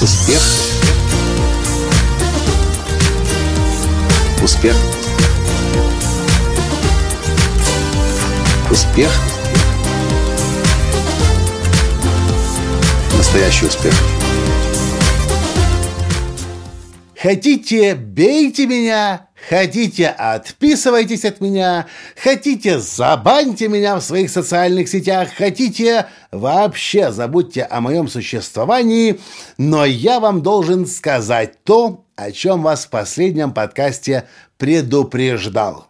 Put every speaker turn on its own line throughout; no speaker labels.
Успех. Успех. Успех. Настоящий успех.
Хотите, бейте меня, хотите, отписывайтесь от меня, хотите, забаньте меня в своих социальных сетях, хотите, вообще забудьте о моем существовании, но я вам должен сказать то, о чем вас в последнем подкасте предупреждал.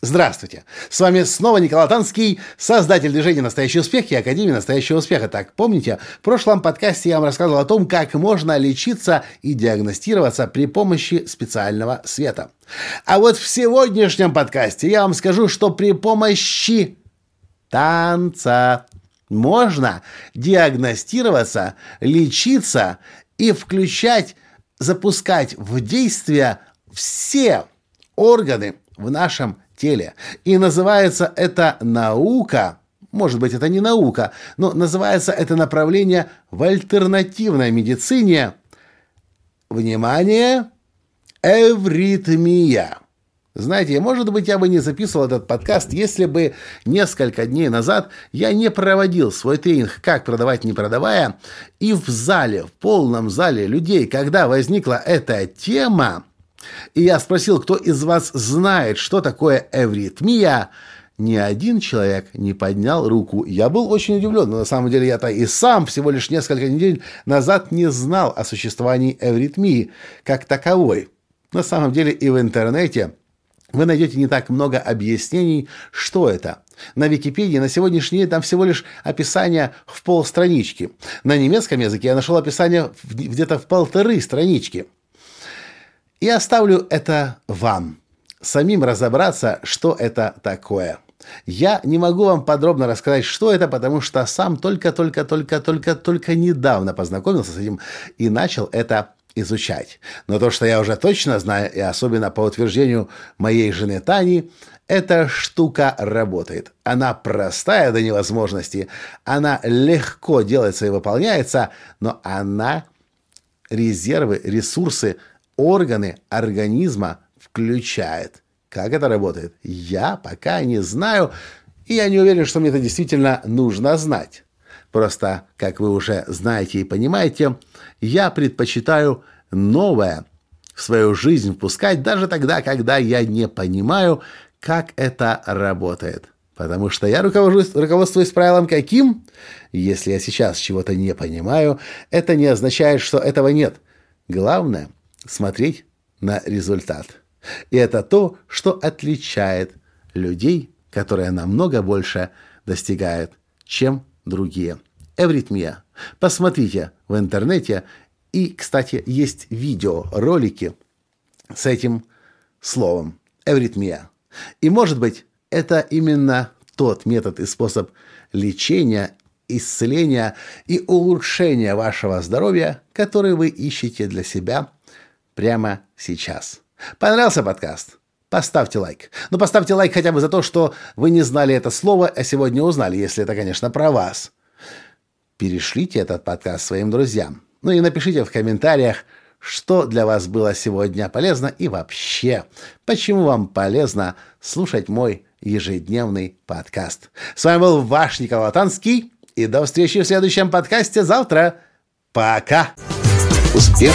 Здравствуйте! С вами снова Николай Танский, создатель движения «Настоящий успех» и Академии «Настоящего успеха». Так, помните, в прошлом подкасте я вам рассказывал о том, как можно лечиться и диагностироваться при помощи специального света. А вот в сегодняшнем подкасте я вам скажу, что при помощи танца можно диагностироваться, лечиться и включать, запускать в действие все органы в нашем теле. И называется это наука, может быть, это не наука, но называется это направление в альтернативной медицине. Внимание! Эвритмия. Знаете, может быть, я бы не записывал этот подкаст, если бы несколько дней назад я не проводил свой тренинг «Как продавать, не продавая», и в зале, в полном зале людей, когда возникла эта тема, и я спросил, кто из вас знает, что такое эвритмия, ни один человек не поднял руку. Я был очень удивлен, но на самом деле я-то и сам всего лишь несколько недель назад не знал о существовании эвритмии как таковой. На самом деле и в интернете вы найдете не так много объяснений, что это. На Википедии на сегодняшний день там всего лишь описание в полстранички. На немецком языке я нашел описание где-то в полторы странички. И оставлю это вам. Самим разобраться, что это такое. Я не могу вам подробно рассказать, что это, потому что сам только-только-только-только-только недавно познакомился с этим и начал это изучать. Но то, что я уже точно знаю, и особенно по утверждению моей жены Тани, эта штука работает. Она простая до невозможности, она легко делается и выполняется, но она резервы, ресурсы органы организма включает. Как это работает? Я пока не знаю, и я не уверен, что мне это действительно нужно знать. Просто, как вы уже знаете и понимаете, я предпочитаю новое в свою жизнь впускать даже тогда, когда я не понимаю, как это работает. Потому что я руковожусь, руководствуюсь правилом каким? Если я сейчас чего-то не понимаю, это не означает, что этого нет. Главное смотреть на результат. И это то, что отличает людей, которые намного больше достигают, чем другие. Эвритмия. Посмотрите в интернете. И, кстати, есть видеоролики с этим словом. Эвритмия. И, может быть, это именно тот метод и способ лечения, исцеления и улучшения вашего здоровья, который вы ищете для себя – прямо сейчас. Понравился подкаст? Поставьте лайк. Ну, поставьте лайк хотя бы за то, что вы не знали это слово, а сегодня узнали, если это, конечно, про вас. Перешлите этот подкаст своим друзьям. Ну и напишите в комментариях, что для вас было сегодня полезно и вообще, почему вам полезно слушать мой ежедневный подкаст. С вами был ваш Николай Танский, и до встречи в следующем подкасте завтра. Пока!
Успех!